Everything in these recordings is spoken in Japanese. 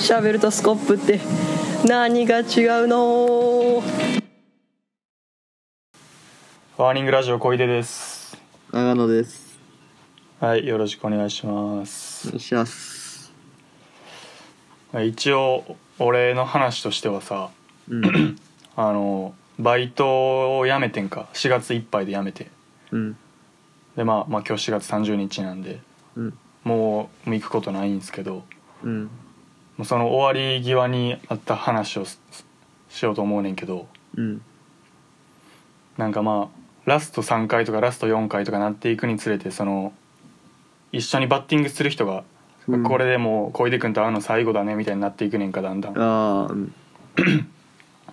シャベルとスコップって。何が違うの？ワーニングラジオ小出です。長野です。はいよろしくお願いしまおす願いします。一応俺の話としてはさうん。あのバイトを辞めてんか。4月いっぱいで辞めて。うん。でまあまあ今日4月30日なんでうん。もうもう行くことないんですけどうんその終わり際にあった話をししようと思うねんけどうん。なんかまあラスト3回とかラスト4回とかなっていくにつれてその一緒にバッティングする人が、うん。これでもう小出君と会うの最後だねみたいになっていくねんかだんだん。ああうん。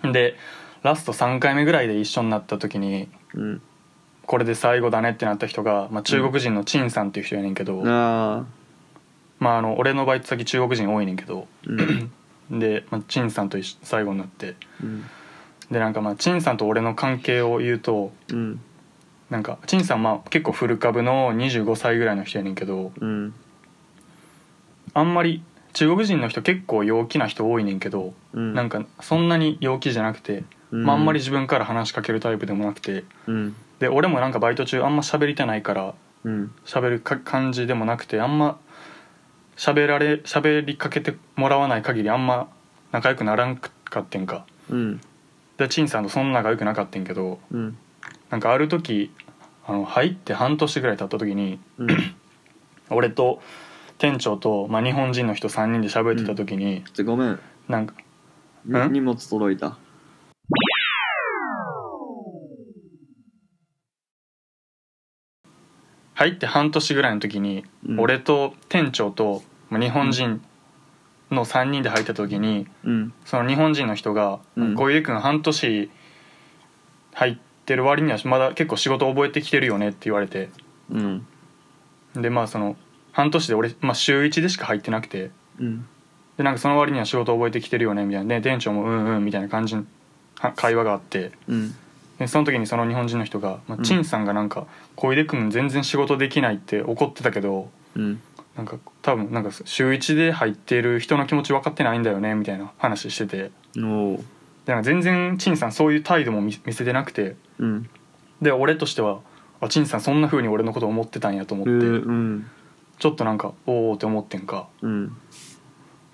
でラスト3回目ぐらいで一緒になった時にうん。これで最後だねってなった人が、まあ、中国人の陳さんっていう人やねんけど、ああまあ、あの俺のバイト先中国人多いねんけど。うん。で、まあ、陳さんと最後になって。うん。でなんかまあ陳さんと俺の関係を言うとうん。なんか陳さんまあ結構古株の25歳ぐらいの人やねんけどうん。あんまり中国人の人結構陽気な人多いねんけど、うん。なんかそんなに陽気じゃなくて、うん。まあ、あんまり自分から話しかけるタイプでもなくてうん。で俺もなんかバイト中あんま喋りたないからうん。喋るか感じでもなくてあんま喋られ喋りかけてもらわない限りあんま仲良くならんかってんか。うん。で陳さんとそんな仲良くなかったんけどうん。なんかある時あの入って半年ぐらい経った時にうん。俺と店長と、まあ、日本人の人3人で喋ってた時に、ちょごめん。なんかん？に荷物届いた。入って半年ぐらいの時に、うん。俺と店長と、まあ、日本人の3人で入った時にうん。その日本人の人が「うん。小出君半年入ってる割にはまだ結構仕事覚えてきてるよね」って言われて。うん。でまあその半年で俺、まあ、週1でしか入ってなくて。うん。でなんかその割には仕事覚えてきてるよねみたいな。で店長も「うんうん」みたいな感じのは会話があって。うん。でその時にその日本人の人が、まあ、陳さんがなんか「小出君全然仕事できない」って怒ってたけどうんなんか多分なんか週1で入ってる人の気持ち分かってないんだよねみたいな話してて。おおでなんか全然陳さんそういう態度も見見せてなくて。うん。で俺としてはあ陳さんそんな風に俺のこと思ってたんやと思えって、ーうん。ちょっとなんかおおって思ってんか。うん。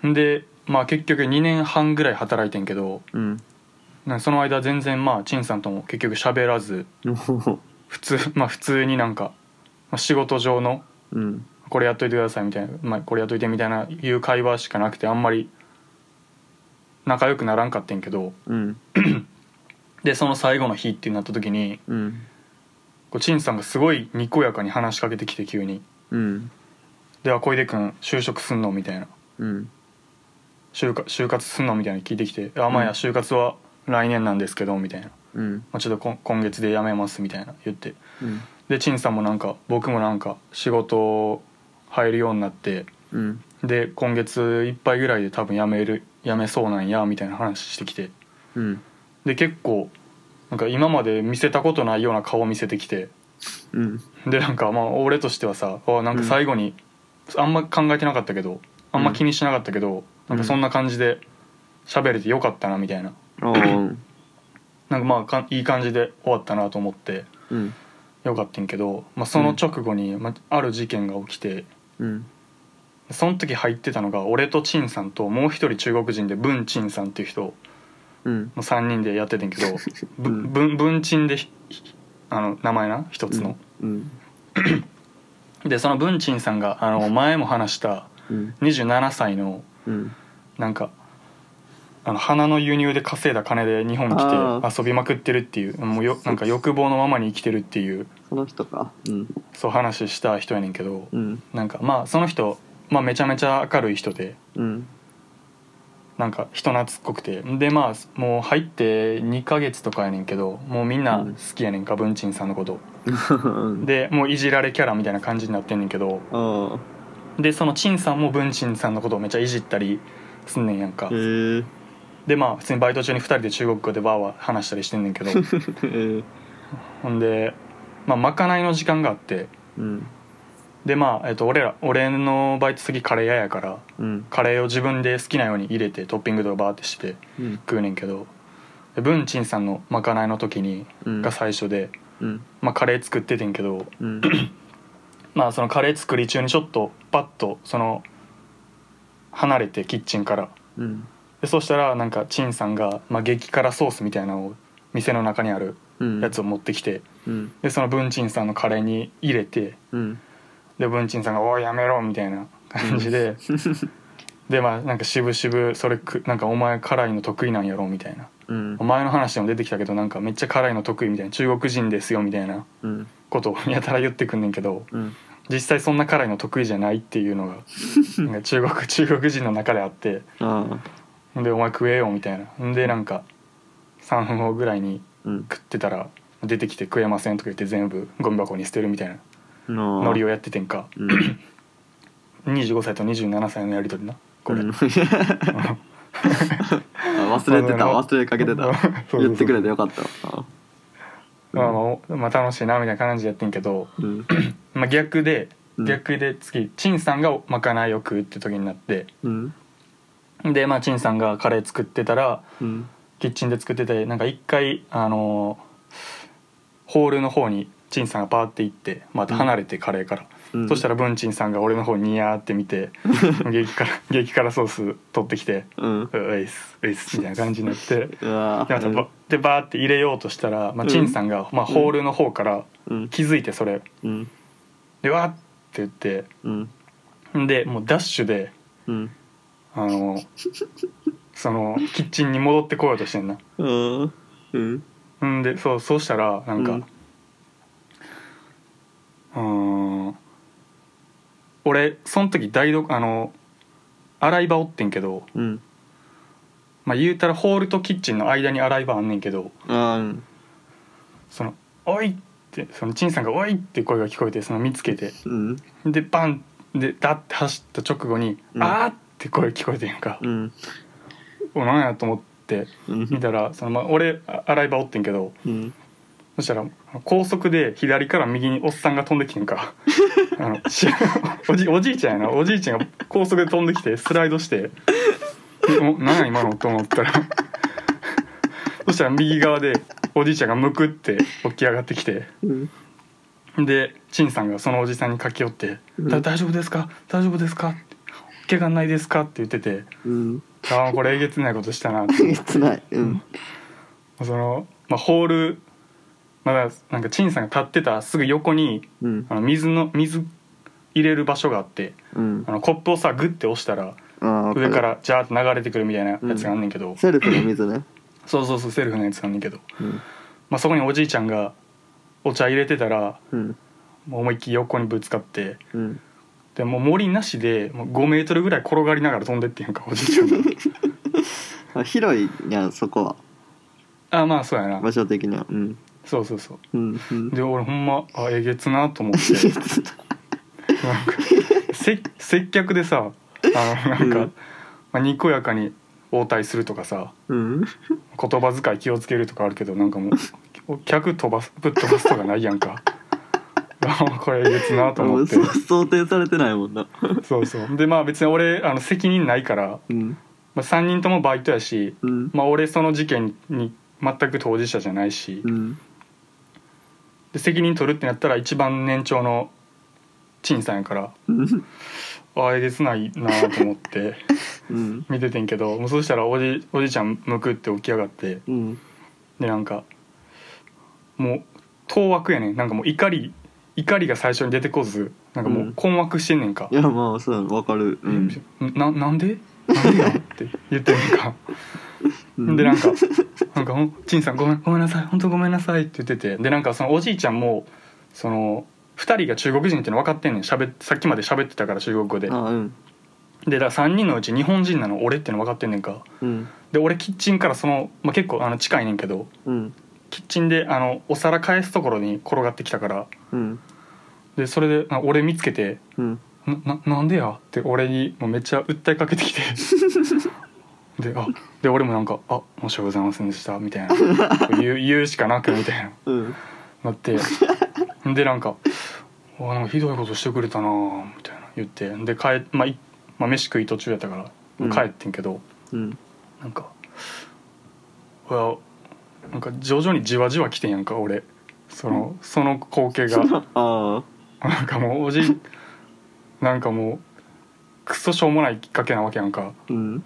んでまあ結局2年半ぐらい働いてんけどうん。なんかその間全然まあ陳さんとも結局喋らず普通まあ普通になんかまあ仕事上のうんこれやっといてくださいみたいな、まあ、これやっといてみたいないう会話しかなくてあんまり仲良くならんかってんけどうん。でその最後の日ってなった時にうん。こう陳さんがすごいにこやかに話しかけてきて急に。うん「では小出君就職すんの?」みたいな。うん「就活就活すんの?」みたいな聞いてきて「あまあいや就活は来年なんですけど」みたいな。うん「まあ、ちょっと今月で辞めます」みたいな言って。うん。で陳さんもなんか僕もなんか仕事入るようになってうん。で今月いっぱいぐらいで多分辞める辞めそうなんやみたいな話してきて。うん。で結構なんか今まで見せたことないような顔見せてきて。うん。でなんかまあ俺としてはさあなんか最後に、あんま考えてなかったけどあんま気にしなかったけど、なんかそんな感じで喋れてよかったなみたいな。おー なんかまあかいい感じで終わったなと思ってうん。よかったんけど、まあ、その直後に、まあ、ある事件が起きてうん。その時入ってたのが俺と陳さんともう一人中国人で文陳さんっていう人うん。の3人でやっててんけど ぶうん。文文陳でひあの名前な一つの。うん。でその文鎮さんがあの前も話したうん。27歳のうん。なんかあの花の輸入で稼いだ金で日本来あて遊びまくってるっていうもうよなんか欲望のままに生きてるっていう。その人か。うん。そう話した人やねんけどうん。なんかまあその人、まあ、めちゃめちゃ明るい人でうん。なんか人懐っこくて。でまあもう入って2ヶ月とかやねんけどもうみんな好きやねんか文鎮さんのこと。でもういじられキャラみたいな感じになってんねんけど。でその陳さんも文鎮さんのことをめっちゃいじったりすんねんやんか。へえでまあ普通にバイト中に2人で中国語でバーは話したりしてんねんけど。ほんでまあまかないの時間があって。うん。でまあ、えっと、俺ら俺のバイト先カレー屋やからうん。カレーを自分で好きなように入れてトッピングとかバーってしてうん。食うねんけど。で文鎮さんのまかないの時に、うん。が最初で、うん。まあ、カレー作っててんけどうん。まあそのカレー作り中にちょっとパッとその離れてキッチンからうんでそしたらなんか陳さんが、まあ、激辛ソースみたいなのを店の中にあるうん。やつを持ってきてうん。でその文鎮さんのカレーに入れてうん。で文鎮さんが「おいやめろ」みたいな感じで でまあなんか渋々それくなんかお前辛いの得意なんやろみたいな。うん。お前の話でも出てきたけどなんかめっちゃ辛いの得意みたいな中国人ですよみたいなうん。ことをやたら言ってくんねんけどうん。実際そんな辛いの得意じゃないっていうのが 中国中国人の中であってああで「お前食えよ」みたいな。ん。でなんか3分後ぐらいにうん。食ってたら出てきて「食えません」とか言って全部ゴミ箱に捨てるみたいなのノリをやっててんか。うん。25歳と27歳のやり取りな。これ、うん。あ忘れてた。忘れかけてた。そうそうそう。言ってくれてよかった。わまあまあおまあ楽しいなみたいな感じでやってんけど、うん。まあ、逆でうん。逆で次陳さんがまかないを食うって時になってうんでまあ陳さんがカレー作ってたらうん。キッチンで作っててなんか一回あのーホールの方に陳さんがパーって行ってまた離れてカレーから、うん。そしたら文鎮さんが俺の方にニヤーって見て 激辛激辛ソース取ってきてうん「うういっすういっす」みたいな感じになってでまたばでバーって入れようとしたら、まあ、うん。陳さんが、まあ、ホールの方からうん。気づいてそれ。うん。でわーって言ってうん。でもうダッシュでうんあのそのキッチンに戻ってこようとしてんなうんうんんでそうそうしたらなんかうーん俺その時台所あの洗い場おってんけどうんまあ言うたらホールとキッチンの間に洗い場あんねんけどあーその「おい!」ってその陳さんが「おい!」って声が聞こえてその見つけてうんでバンでダッて走った直後に「うんあー!」って声聞こえてんか、うん。おなんやと思ってうん。見たらその、まあ、俺あ洗い場おってんけど。うん。そしたら高速で左から右におっさんが飛んできてんか。あのし おじおじいちゃんやな。おじいちゃんが高速で飛んできてスライドして「えお何や今の?」と思ったら。そしたら右側でおじいちゃんがむくって起き上がってきて。うん。で陳さんがそのおじさんに駆け寄って「うんだ大丈夫ですか？大丈夫ですか?」怪我ないですか?」って言っててうん「ああこれえげつないことしたな」って。えげつない。うん。その、まあ、ホールまだなんか陳さんが立ってたすぐ横にうん。あの水の水入れる場所があってうん。あのコップをさグッて押したら上からジャーッと流れてくるみたいなやつがあんねんけど、セルフの水ね。そうそうそうセルフのやつあんねんけど、うん。まあ、そこにおじいちゃんがお茶入れてたらうん。もう思いっきり横にぶつかってうんでもう森なしでもう5メートルぐらい転がりながら飛んでってんかおじいちゃんが。あ広いやんそこは。あまあそうやな。場所的には。うん。そうそうそう。うんうん。で俺ほんまあえげつなと思って。な。んかせ接客でさあのなんか、うん。まあ、にこやかに応対するとかさうん。言葉遣い気をつけるとかあるけどなんかもう客飛ばすぶっ飛ばすとかないやんか。あ これえげつなと思って。そう想定されてないもんな。そうそう。でまあ別に俺あの責任ないから、うん。まあ、3人ともバイトやし、うん。まあ、俺その事件に全く当事者じゃないし、うん。で責任取るってなったら一番年長の陳さんやからうん。あえげつないなと思って うん。見ててんけどもうそしたらおじおじいちゃんむくって起き上がってうん。でなんかもう当惑やねん。なんかもう怒り怒りが最初に出てこずなんかもう困惑してんねんか。い、やまあそうわかる。うん。な。なんで？なんでやって言ってんねんか、うん。でなんか「なんか陳さんごめんごめんなさい。本当ごめんなさい」って言ってて。でなんかそのおじいちゃんもその2人が中国人っていうの分かってんねん。しゃべさっきまで喋ってたから中国語で。あうん。でだから3人のうち日本人なの俺っていうの分かってんねんか。うん。で俺キッチンからその、まあ、結構あの近いねんけど。うんキッチンであのお皿返すところに転がってきたから。うん。でそれであ俺見つけてうん「なななんでや?」って俺にもうめっちゃ訴えかけてきて。であで俺もなんか「あ申し訳ございませんでした」みたいな。言う 言うしかなくみたいな。うん。なって。でなんか「「わなんかひどいことしてくれたな」みたいな。言って。で帰、まあいまあ、飯食い途中やったからうん帰ってんけど、うん。なんかうわなんか徐々にじわじわ来てんやんか俺。そのその光景が。なんかもうおじなんかもうクソしょうもないきっかけなわけやんか。うん。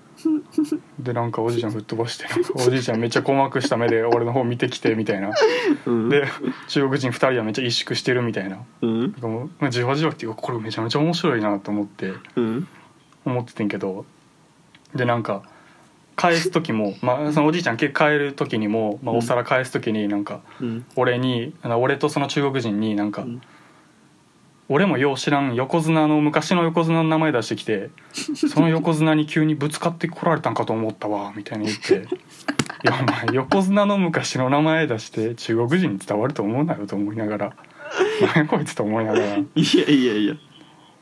でなんかおじいちゃん吹っ飛ばして おじいちゃんめっちゃ困惑した目で俺の方見てきてみたいな。うん。で中国人2人はめっちゃ萎縮してるみたいな。うん。なんかもうまあじわじわっていうかこれめちゃめちゃ面白いなと思ってうん。思っててんけど。でなんか返す時も、まあ、そのおじいちゃん帰る時にも、まあ、お皿返す時になんかうん。俺に俺とその中国人になんか、うん。俺もよう知らん横綱の昔の横綱の名前出してきて その横綱に急にぶつかってこられたんかと思ったわみたいに言って「いやお前横綱の昔の名前出して中国人に伝わると思うなよ」と思いながら「何やこいつ」と思いながら。いやいやいや。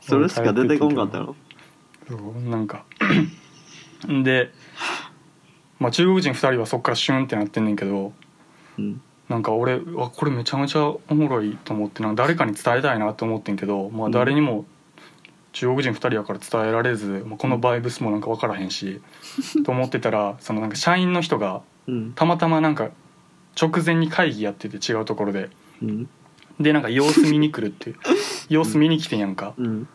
それしか出てこんかったの？そうなんか。で、まあ、中国人2人はそっからシュンってなってんねんけどうん。なんか俺わこれめちゃめちゃおもろいと思ってなんか誰かに伝えたいなと思ってんけど、まあ、誰にも中国人2人やから伝えられず、まあ、このバイブスもなんか分からへんし と思ってたらそのなんか社員の人がうん。たまたまなんか直前に会議やってて違うところで。うん。でなんか様子見に来るって 様子見に来てんやんか。うん。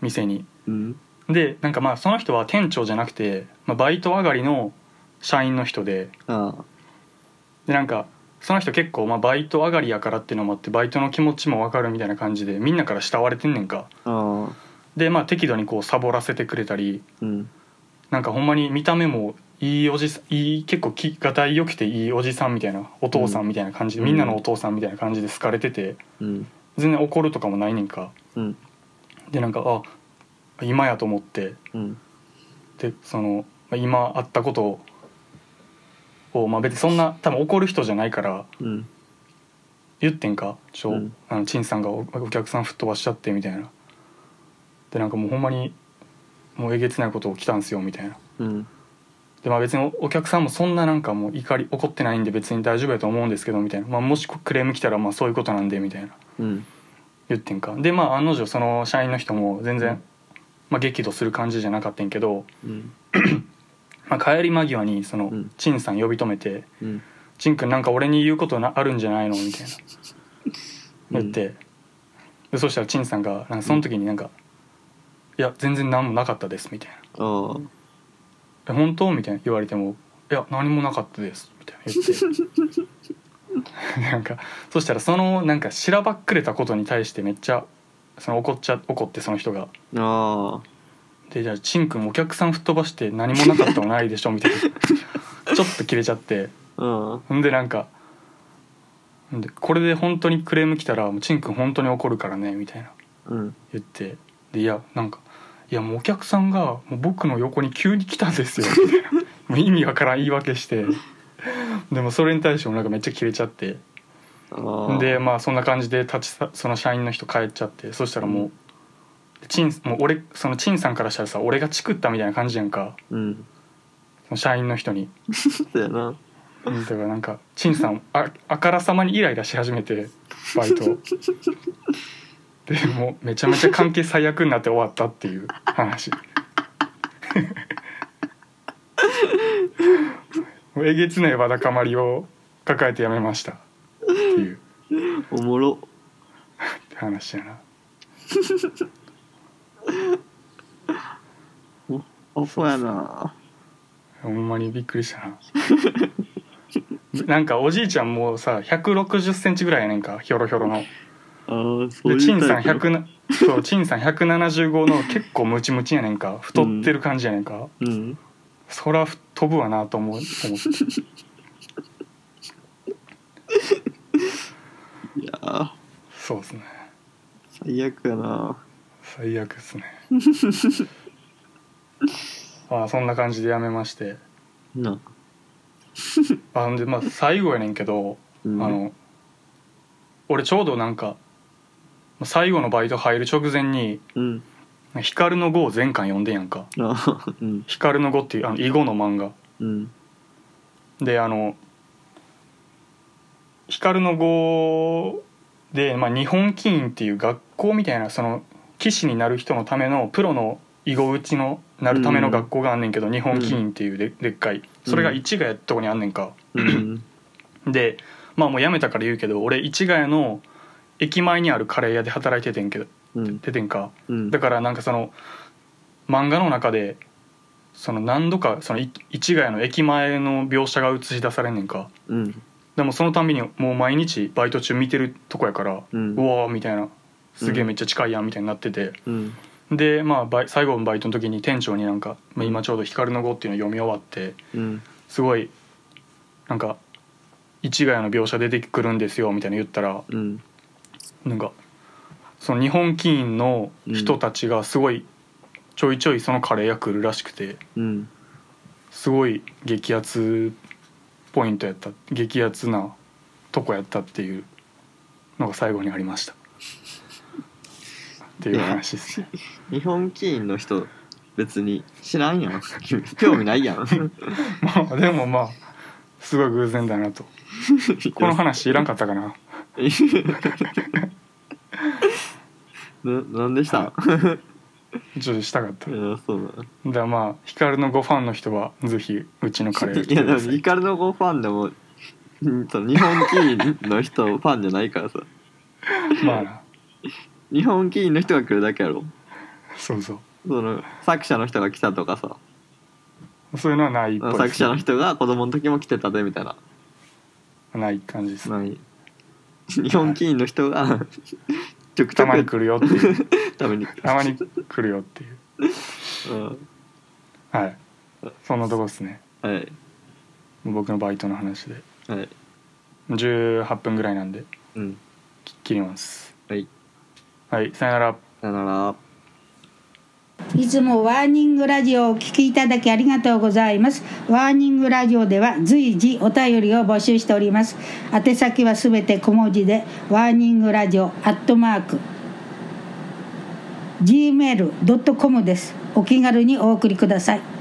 店に。うん。でなんかまあその人は店長じゃなくて、まあ、バイト上がりの社員の人で。でなんかその人結構まあバイト上がりやからっていうのもあってバイトの気持ちも分かるみたいな感じでみんなから慕われてんねんか。でまあ適度にこうサボらせてくれたりうん。なんかほんまに見た目もいいおじさんいい結構気がたいよくていいおじさんみたいなお父さんみたいな感じで、うん。みんなのお父さんみたいな感じで好かれててうん。全然怒るとかもないねんか。うん。でなんかあ今やと思ってうん。でそのまあ今あったことを、まあ、別にそんな多分怒る人じゃないからうん。言ってんか？ちょ、うん。あの陳さんがおお客さん吹っ飛ばしちゃってみたいな。でなんかもうほんまにもうえげつないこと起きたんすよみたいな。うん。でまあ別におお客さんもそんななんかもう怒り怒ってないんで別に大丈夫やと思うんですけどみたいな、まあ、もしクレーム来たらまあそういうことなんでみたいな。うん。言ってんか？でまあ案の定その社員の人も全然、まあ、激怒する感じじゃなかったんやけど、うん まあ、帰り間際にそのうん。陳さん呼び止めてうん「陳君なんか俺に言うことなあるんじゃないの?」みたいな。言って、でそしたら陳さんがなんかその時になんか「いや全然何もなかったです」みたいな。ああ「え本当?」みたいな言われても「いや何もなかったです」みたいな言って。なんかそしたらそのなんかしらばっくれたことに対してめっちゃその怒っちゃ怒ってその人が。あ「でじゃあ陳君お客さん吹っ飛ばして何もなかったのないでしょ」みたいな。ちょっと切れちゃって。ああほんでなんかこれで本当にクレーム来たら「もうチン君本当に怒るからね」みたいな。うん。言って。でいやなんか「いやもうお客さんがもう僕の横に急に来たんですよ」みたいなもう意味わからん言い訳して。でもそれに対してもなんかめっちゃキレちゃって。でまあそんな感じで立ちさその社員の人帰っちゃって。そしたらもうチンもう俺そのチンさんからしたらさ俺がチクったみたいな感じやんか。うん。その社員の人に。そうやな。だからなんか陳さんああからさまにイライラし始めてバイト でもうめちゃめちゃ関係最悪になって終わったっていう話。もうえげつないわだかまりを抱えてやめました。っていう。おもろ。話やなアホやな。ほんまにびっくりしたな。なんかおじいちゃんもさ1 6 0ンチぐらいやねんかひょろひょろの。ああそうでチンさんタイプ。100なそうチンさん175の結構ムチムチやねんか太ってる感じやねんか、うん。そら飛ぶわなと思う思って。いやー。そうですね。最悪やな最悪ですね。まあそんな感じでやめまして。な。あんでまあ最後やねんけど、うん。あの俺ちょうどなんか最後のバイト入る直前にうん「光の碁」を全巻読んでんやんか。うん「光の碁」っていうあの囲碁の漫画。うん。であの光の碁で、まあ、日本棋院っていう学校みたいなその棋士になる人のためのプロの囲碁打ちのなるための学校があんねんけど、日本棋院っていうででっかい。それが市ヶ谷ってとこにあんねんか、うん。でまあもう辞めたから言うけど俺市ヶ谷の駅前にあるカレー屋で働いててんけどうん。ててんか。うん。だからなんかその漫画の中でその何度かそのい市ヶ谷の駅前の描写が映し出されんねんか。うん。でもそのたんびにもう毎日バイト中見てるとこやから、ううんわーみたいなすげえめっちゃ近いやんみたいになってて、うん。でまあ最後のバイトの時に店長になんか、まあ、今ちょうど「光の碁」っていうの読み終わってうん。すごいなんか市ヶ谷の描写出てくるんですよみたいな言ったらうん。なんかその日本棋院の人たちがすごいちょいちょいそのカレー屋来るらしくてうん。すごい激アツポイントやった激アツなとこやったっていうのが最後にありましたっていう話です。ね日本棋院の人別に知らんやん。興味ないやん。まあでもまあすごい偶然だなと。この話いらんかったかな。ななんでした？ちょっとしたかった。いやそうだ。だまあ光の5ファンの人はぜひうちのカレーいやでもてください。イカルの5ファンでも日本棋院の人ファンじゃないからさ。まあな日本棋院の人が来るだけやろ。そうそう。その作者の人が来たとかさ。そういうのはないっぽい作者の人が子供の時も来てたでみたいな。ない感じですない。日本棋院の人がちょくちょたまにく来るよっていう。ために。たまに来るよっていう。うん。はい。そんなとこですね。はい。僕のバイトの話で。はい。18分ぐらいなんで。うん。き切ります。はいはいさよならさよならいつもワーニングラジオをお聞きいただきありがとうございます。ワーニングラジオでは随時お便りを募集しております。宛先はすべて小文字で、ワーニングラジオアットマーク、gmail.com です。お気軽にお送りください。